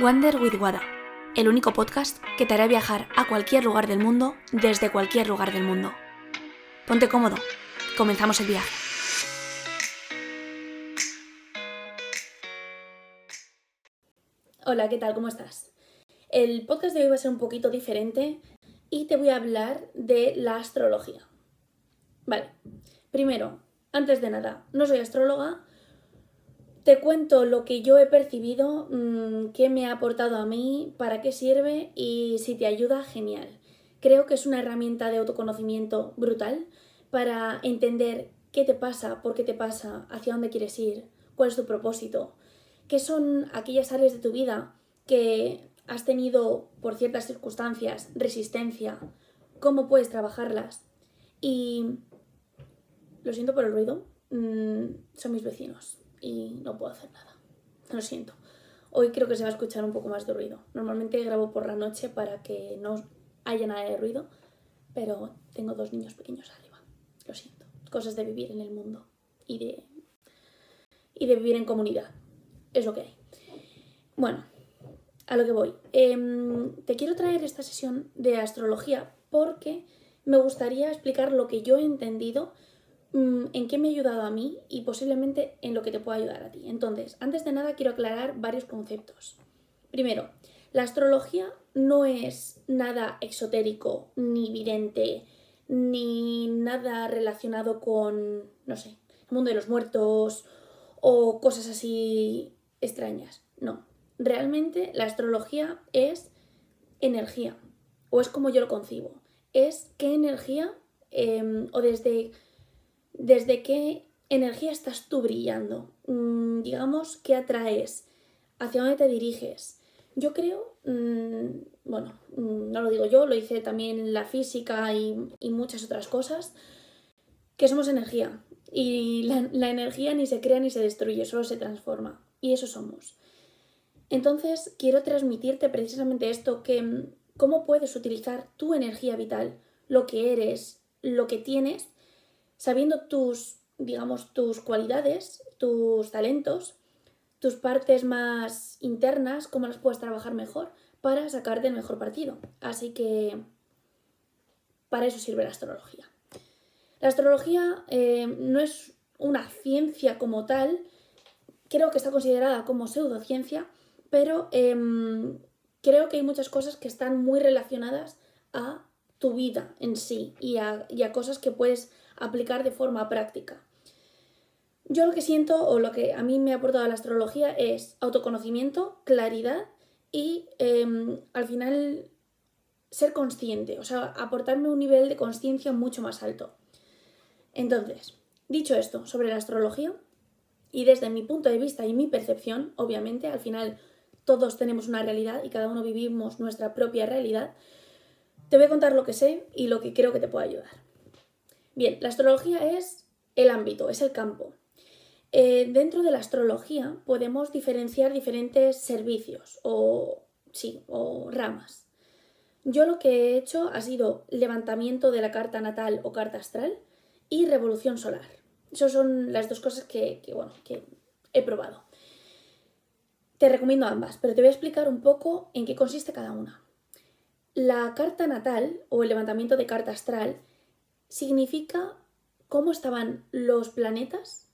Wander with Wada, el único podcast que te hará viajar a cualquier lugar del mundo desde cualquier lugar del mundo. Ponte cómodo, comenzamos el viaje. Hola, ¿qué tal? ¿Cómo estás? El podcast de hoy va a ser un poquito diferente y te voy a hablar de la astrología. Vale, primero, antes de nada, no soy astróloga, te cuento lo que yo he percibido, mm, qué me ha aportado a mí, para qué sirve y si te ayuda, genial. Creo que es una herramienta de autoconocimiento brutal para entender qué te pasa, por qué te pasa, hacia dónde quieres ir, cuál es tu propósito, qué son aquellas áreas de tu vida que has tenido por ciertas circunstancias resistencia, cómo puedes trabajarlas. Y lo siento por el ruido, mm, son mis vecinos y no puedo hacer nada. Lo siento. Hoy creo que se va a escuchar un poco más de ruido. Normalmente grabo por la noche para que no haya nada de ruido, pero tengo dos niños pequeños arriba. Lo siento. Cosas de vivir en el mundo y de, y de vivir en comunidad. Es lo que hay. Bueno, a lo que voy. Em, te quiero traer esta sesión de astrología porque me gustaría explicar lo que yo he entendido en qué me ha ayudado a mí y posiblemente en lo que te pueda ayudar a ti. Entonces, antes de nada quiero aclarar varios conceptos. Primero, la astrología no es nada exotérico, ni vidente, ni nada relacionado con, no sé, el mundo de los muertos o cosas así extrañas. No, realmente la astrología es energía, o es como yo lo concibo. Es qué energía, em, o desde desde qué energía estás tú brillando, mm, digamos, qué atraes, hacia dónde te diriges. Yo creo, mm, bueno, mm, no lo digo yo, lo hice también la física y, muchas otras cosas, que somos energía. Y la, la energía ni se crea ni se destruye, solo se transforma. Y eso somos. Entonces, quiero transmitirte precisamente esto, que cómo puedes utilizar tu energía vital, lo que eres, lo que tienes, sabiendo tus, digamos, tus cualidades, tus talentos, tus partes más internas, cómo las puedes trabajar mejor para sacarte el mejor partido. Así que para eso sirve la astrología. La astrología eh, no es una ciencia como tal, creo que está considerada como pseudociencia, pero em, creo que hay muchas cosas que están muy relacionadas a tu vida en sí y a, y a cosas que puedes aplicar de forma práctica. Yo lo que siento o lo que a mí me ha aportado la astrología es autoconocimiento, claridad y em, al final ser consciente, o sea, aportarme un nivel de conciencia mucho más alto. Entonces, dicho esto sobre la astrología, y desde mi punto de vista y mi percepción, obviamente, al final todos tenemos una realidad y cada uno vivimos nuestra propia realidad, te voy a contar lo que sé y lo que creo que te puede ayudar. Bien, la astrología es el ámbito, es el campo. Eh, dentro de la astrología podemos diferenciar diferentes servicios o, sí, o ramas. Yo lo que he hecho ha sido levantamiento de la carta natal o carta astral y revolución solar. Esas son las dos cosas que, bueno, que he probado. Te recomiendo ambas, pero te voy a explicar un poco en qué consiste cada una. La carta natal o el levantamiento de carta astral significa cómo estaban los planetas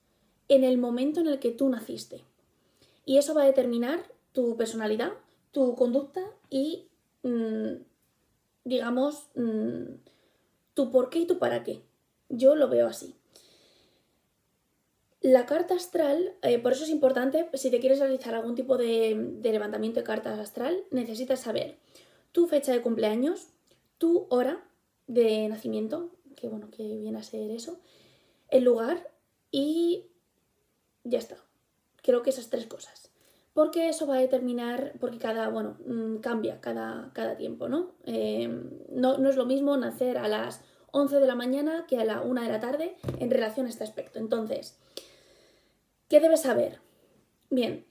en el momento en el que tú naciste. Y eso va a determinar tu personalidad, tu conducta y, mm, digamos, mm, tu por qué y tu para qué. Yo lo veo así. La carta astral, eh, por eso es importante, si te quieres realizar algún tipo de, de levantamiento de carta astral, necesitas saber tu fecha de cumpleaños, tu hora de nacimiento, que bueno, que viene a ser eso, el lugar y ya está. Creo que esas tres cosas. Porque eso va a determinar, porque cada, bueno, mm, cambia cada, cada tiempo, ¿no? Em, ¿no? No es lo mismo nacer a las 11 de la mañana que a la 1 de la tarde en relación a este aspecto. Entonces, ¿qué debes saber? Bien,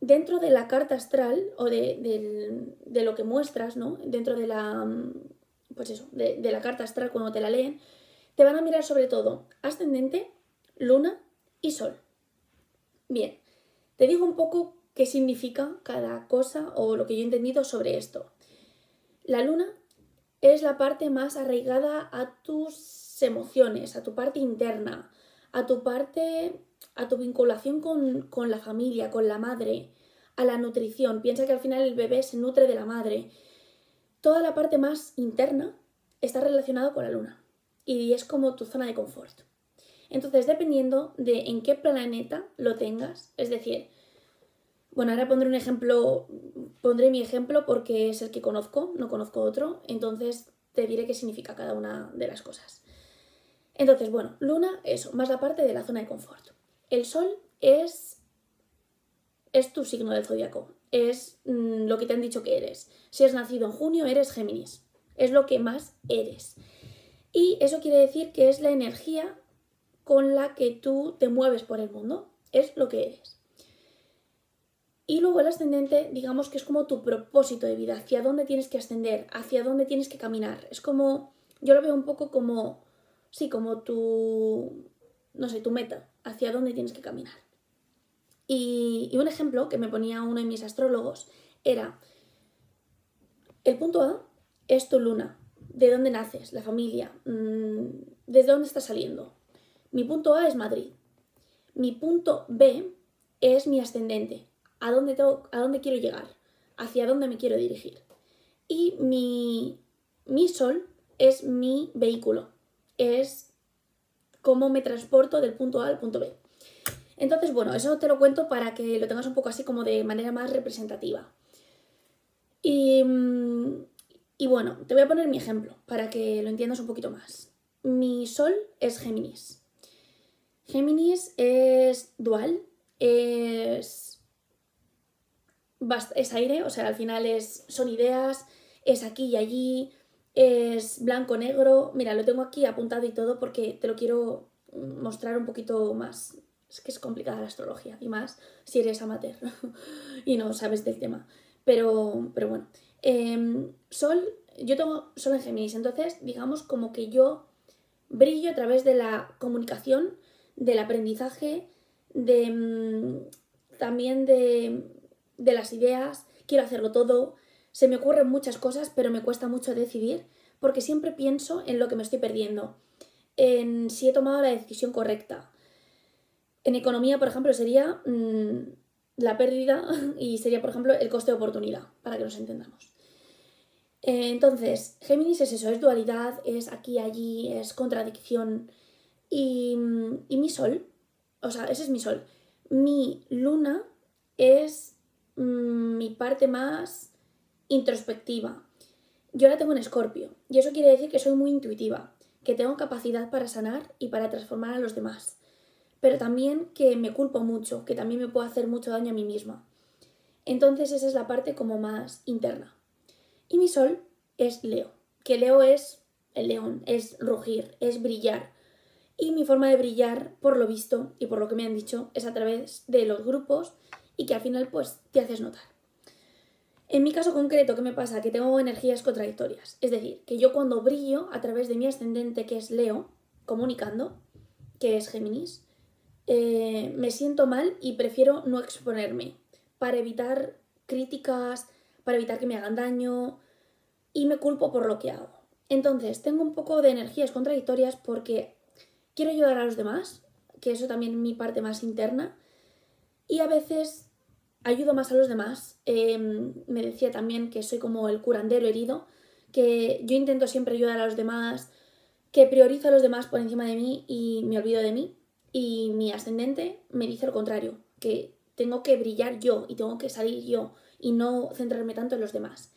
dentro de la carta astral o de, de lo que muestras, ¿no? Dentro de la, pues eso, de, la carta astral cuando te la leen, te van a mirar sobre todo ascendente, luna y sol. Bien, te digo un poco qué significa cada cosa o lo que yo he entendido sobre esto. La luna es la parte más arraigada a tus emociones, a tu parte interna, a tu parte, a tu vinculación con, con la familia, con la madre, a la nutrición. Piensa que al final el bebé se nutre de la madre. Toda la parte más interna está relacionada con la luna y es como tu zona de confort. Entonces, dependiendo de en qué planeta lo tengas, es decir, bueno, ahora pondré un ejemplo, pondré mi ejemplo porque es el que conozco, no conozco otro, entonces te diré qué significa cada una de las cosas. Entonces, bueno, luna, eso, más la parte de la zona de confort. El sol es, es tu signo del zodiaco, es mm, lo que te han dicho que eres. Si has nacido en junio, eres Géminis, es lo que más eres. Y eso quiere decir que es la energía con la que tú te mueves por el mundo, es lo que eres. Y luego el ascendente, digamos que es como tu propósito de vida, hacia dónde tienes que ascender, hacia dónde tienes que caminar. Es como, yo lo veo un poco como, sí, como tu, no sé, tu meta, hacia dónde tienes que caminar. Y, un ejemplo que me ponía uno de mis astrólogos era, el punto A es tu luna, de dónde naces, la familia, mm, desde dónde estás saliendo. Mi punto A es Madrid. Mi punto B es mi ascendente, a dónde, a dónde quiero llegar, hacia dónde me quiero dirigir. Y mi, mi sol es mi vehículo, es cómo me transporto del punto A al punto B. Entonces, bueno, eso te lo cuento para que lo tengas un poco así como de manera más representativa. Y, mm, y bueno, te voy a poner mi ejemplo para que lo entiendas un poquito más. Mi sol es Géminis. Géminis es dual, es, es aire, o sea, al final es, son ideas, es aquí y allí, es blanco-negro. Mira, lo tengo aquí apuntado y todo porque te lo quiero mostrar un poquito más. Es que es complicada la astrología y más si eres amateur y no sabes del tema. Pero, pero bueno, Em, sol, yo tengo Sol en Géminis, entonces digamos como que yo brillo a través de la comunicación, del aprendizaje, de mm, también de, de las ideas, quiero hacerlo todo, se me ocurren muchas cosas, pero me cuesta mucho decidir porque siempre pienso en lo que me estoy perdiendo, en si he tomado la decisión correcta. En economía, por ejemplo, sería mm, la pérdida y sería, por ejemplo, el coste de oportunidad, para que nos entendamos. Eh, entonces, Géminis es eso, es dualidad, es aquí, allí, es contradicción. Y, mi sol, o sea, ese es mi sol. Mi luna es mm, mi parte más introspectiva. Yo la tengo en escorpio y eso quiere decir que soy muy intuitiva, que tengo capacidad para sanar y para transformar a los demás, pero también que me culpo mucho, que también me puedo hacer mucho daño a mí misma. Entonces esa es la parte como más interna. Y mi sol es Leo, que Leo es el león, es rugir, es brillar. Y mi forma de brillar, por lo visto y por lo que me han dicho, es a través de los grupos y que al final pues te haces notar. En mi caso concreto, ¿qué me pasa? Que tengo energías contradictorias. Es decir, que yo cuando brillo a través de mi ascendente, que es Leo, comunicando, que es Géminis, eh, me siento mal y prefiero no exponerme para evitar críticas, para evitar que me hagan daño y me culpo por lo que hago. Entonces, tengo un poco de energías contradictorias porque quiero ayudar a los demás, que eso también es mi parte más interna, y a veces ayudo más a los demás. Em, me decía también que soy como el curandero herido, que yo intento siempre ayudar a los demás, que priorizo a los demás por encima de mí y me olvido de mí. Y mi ascendente me dice lo contrario, que tengo que brillar yo y tengo que salir yo y no centrarme tanto en los demás.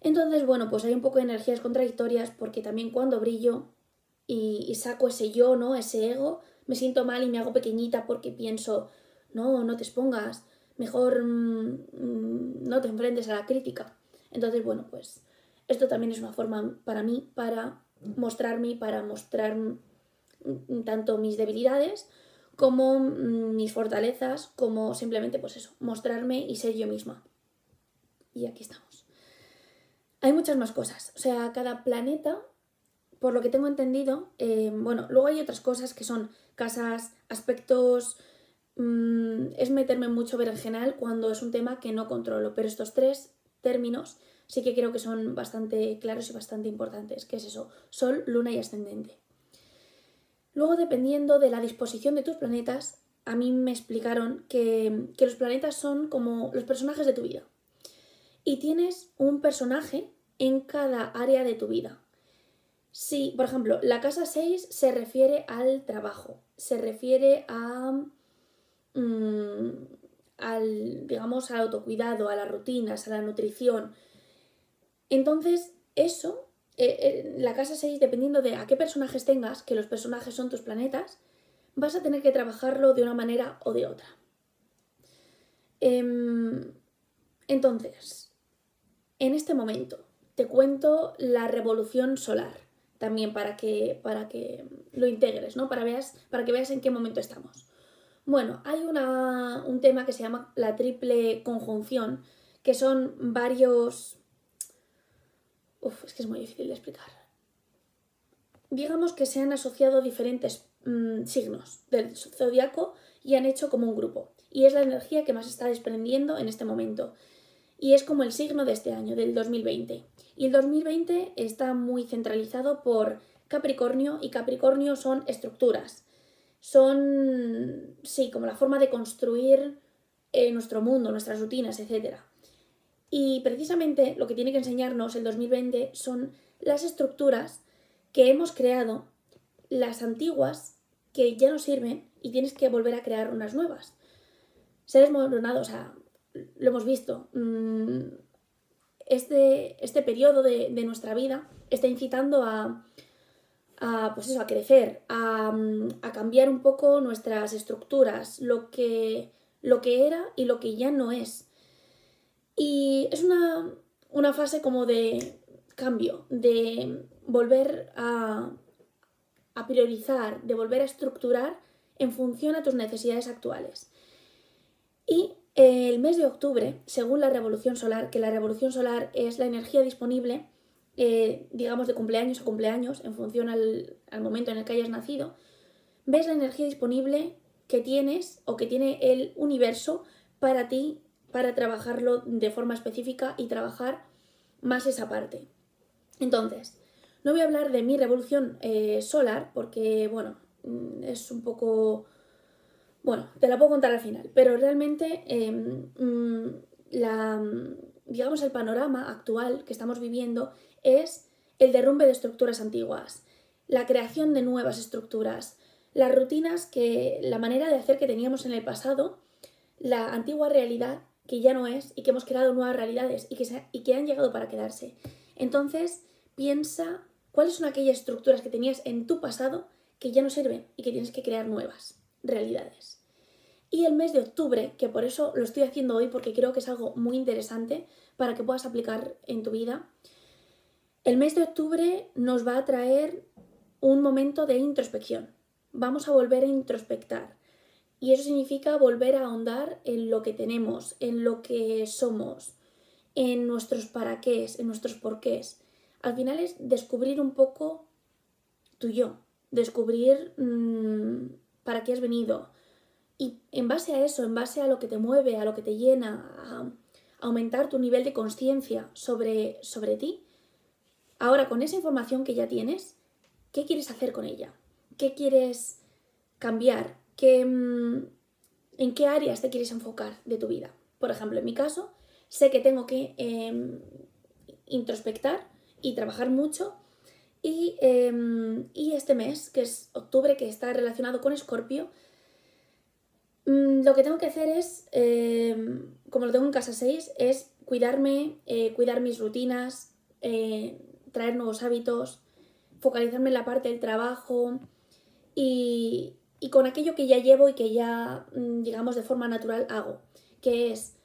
Entonces, bueno, pues hay un poco de energías contradictorias porque también cuando brillo y, saco ese yo, ¿no? Ese ego, me siento mal y me hago pequeñita porque pienso, no, no te expongas, mejor mm, mm, no te enfrentes a la crítica. Entonces, bueno, pues esto también es una forma para mí para mostrarme, para mostrar tanto mis debilidades como mis fortalezas, como simplemente, pues eso, mostrarme y ser yo misma. Y aquí estamos. Hay muchas más cosas. O sea, cada planeta, por lo que tengo entendido, eh, bueno, luego hay otras cosas que son casas, aspectos, mm, es meterme mucho berenjenal cuando es un tema que no controlo, pero estos tres términos sí que creo que son bastante claros y bastante importantes, que es eso, Sol, Luna y Ascendente. Luego, dependiendo de la disposición de tus planetas, a mí me explicaron que, que los planetas son como los personajes de tu vida. Y tienes un personaje en cada área de tu vida. Si, por ejemplo, la casa 6 se refiere al trabajo, se refiere a. Mm, al, digamos, al autocuidado, a las rutinas, a la nutrición. Entonces, eso, eh, eh, la casa 6, dependiendo de a qué personajes tengas, que los personajes son tus planetas, vas a tener que trabajarlo de una manera o de otra. Em, entonces, en este momento, te cuento la revolución solar también para que, para que lo integres, ¿no? Para, veas, para que veas en qué momento estamos. Bueno, hay una, un tema que se llama la triple conjunción, que son varios... Uf, es que es muy difícil de explicar. Digamos que se han asociado diferentes mm, signos del zodiaco y han hecho como un grupo. Y es la energía que más está desprendiendo en este momento. Y es como el signo de este año, del 2020. Y el 2020 está muy centralizado por Capricornio y Capricornio son estructuras. Son, sí, como la forma de construir eh, nuestro mundo, nuestras rutinas, etc. Y precisamente lo que tiene que enseñarnos el 2020 son las estructuras que hemos creado, las antiguas que ya no sirven y tienes que volver a crear unas nuevas. Seres modernados, o sea, lo hemos visto. Mm, este, este periodo de, nuestra vida está incitando a, pues eso, a crecer, a, cambiar un poco nuestras estructuras, lo que, lo que era y lo que ya no es. Y es una, una fase como de cambio, de volver a, a priorizar, de volver a estructurar en función a tus necesidades actuales. Y el mes de octubre, según la revolución solar, que la revolución solar es la energía disponible, eh, digamos, de cumpleaños a cumpleaños, en función al, momento en el que hayas nacido, ves la energía disponible que tienes o que tiene el universo para ti, para trabajarlo de forma específica y trabajar más esa parte. Entonces, no voy a hablar de mi revolución eh, solar porque, bueno, mm, es un poco bueno, te la puedo contar al final, pero realmente em, mm, la, digamos, el panorama actual que estamos viviendo es el derrumbe de estructuras antiguas, la creación de nuevas estructuras, las rutinas que, la manera de hacer que teníamos en el pasado, la antigua realidad que ya no es y que hemos creado nuevas realidades y que, y que han llegado para quedarse. Entonces, piensa cuáles son aquellas estructuras que tenías en tu pasado que ya no sirven y que tienes que crear nuevas realidades. Y el mes de octubre, que por eso lo estoy haciendo hoy porque creo que es algo muy interesante para que puedas aplicar en tu vida, el mes de octubre nos va a traer un momento de introspección. Vamos a volver a introspectar. Y eso significa volver a ahondar en lo que tenemos, en lo que somos, en nuestros para qué, en nuestros porqués. Al final es descubrir un poco tu yo, descubrir mm, para qué has venido. Y en base a eso, en base a lo que te mueve, a lo que te llena, a aumentar tu nivel de conciencia sobre, sobre ti, ahora con esa información que ya tienes, ¿qué quieres hacer con ella? ¿Qué quieres cambiar? ¿Qué, mm, ¿En qué áreas te quieres enfocar de tu vida? Por ejemplo, en mi caso, sé que tengo que em, introspectar y trabajar mucho Em, y, este mes, que es octubre, que está relacionado con Escorpio, mm, lo que tengo que hacer es, em, como lo tengo en casa 6, es cuidarme, eh, cuidar mis rutinas, eh, traer nuevos hábitos, focalizarme en la parte del trabajo y, y, con aquello que ya llevo y que ya, mm, digamos, de forma natural hago, que es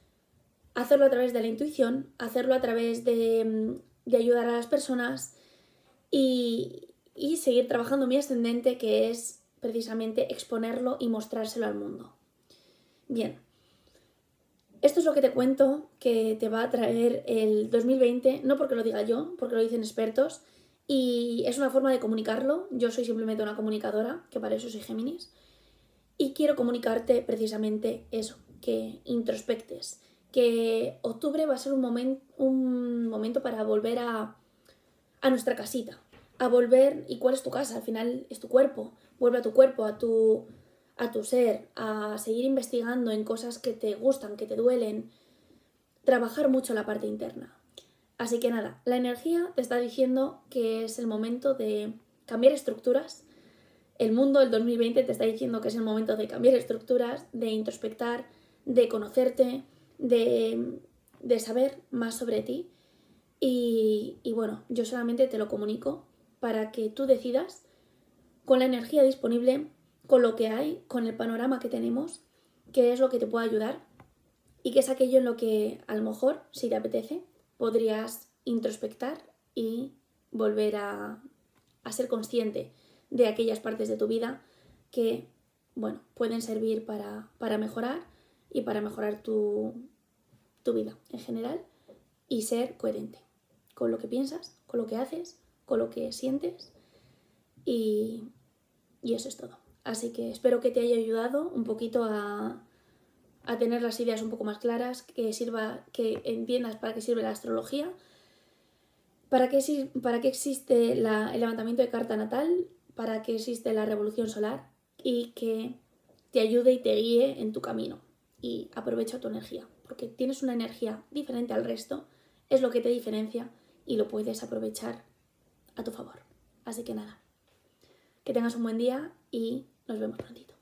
hacerlo a través de la intuición, hacerlo a través de, mm, de ayudar a las personas, y, seguir trabajando mi ascendente, que es precisamente exponerlo y mostrárselo al mundo. Bien, esto es lo que te cuento que te va a traer el 2020, no porque lo diga yo, porque lo dicen expertos, y es una forma de comunicarlo. Yo soy simplemente una comunicadora, que para eso soy Géminis. Y quiero comunicarte precisamente eso, que introspectes, que octubre va a ser un, un momento para volver a, a nuestra casita, a volver, ¿y cuál es tu casa? Al final es tu cuerpo, vuelve a tu cuerpo, a tu, a tu ser, a seguir investigando en cosas que te gustan, que te duelen, trabajar mucho la parte interna. Así que nada, la energía te está diciendo que es el momento de cambiar estructuras. El mundo del 2020 te está diciendo que es el momento de cambiar estructuras, de introspectar, de conocerte, de, de saber más sobre ti. Y, y bueno, yo solamente te lo comunico para que tú decidas con la energía disponible, con lo que hay, con el panorama que tenemos, qué es lo que te puede ayudar y qué es aquello en lo que a lo mejor, si te apetece, podrías introspectar y volver a, a ser consciente de aquellas partes de tu vida que, bueno, pueden servir para, para mejorar y para mejorar tu, tu vida en general y ser coherente con lo que piensas, con lo que haces, con lo que sientes y, y eso es todo. Así que espero que te haya ayudado un poquito a, a tener las ideas un poco más claras, que sirva, que entiendas para qué sirve la astrología, para qué, para qué existe el levantamiento de carta natal, para qué existe la revolución solar y que te ayude y te guíe en tu camino. Y aprovecha tu energía, porque tienes una energía diferente al resto, es lo que te diferencia y lo puedes aprovechar a tu favor. Así que nada, que tengas un buen día y nos vemos prontito.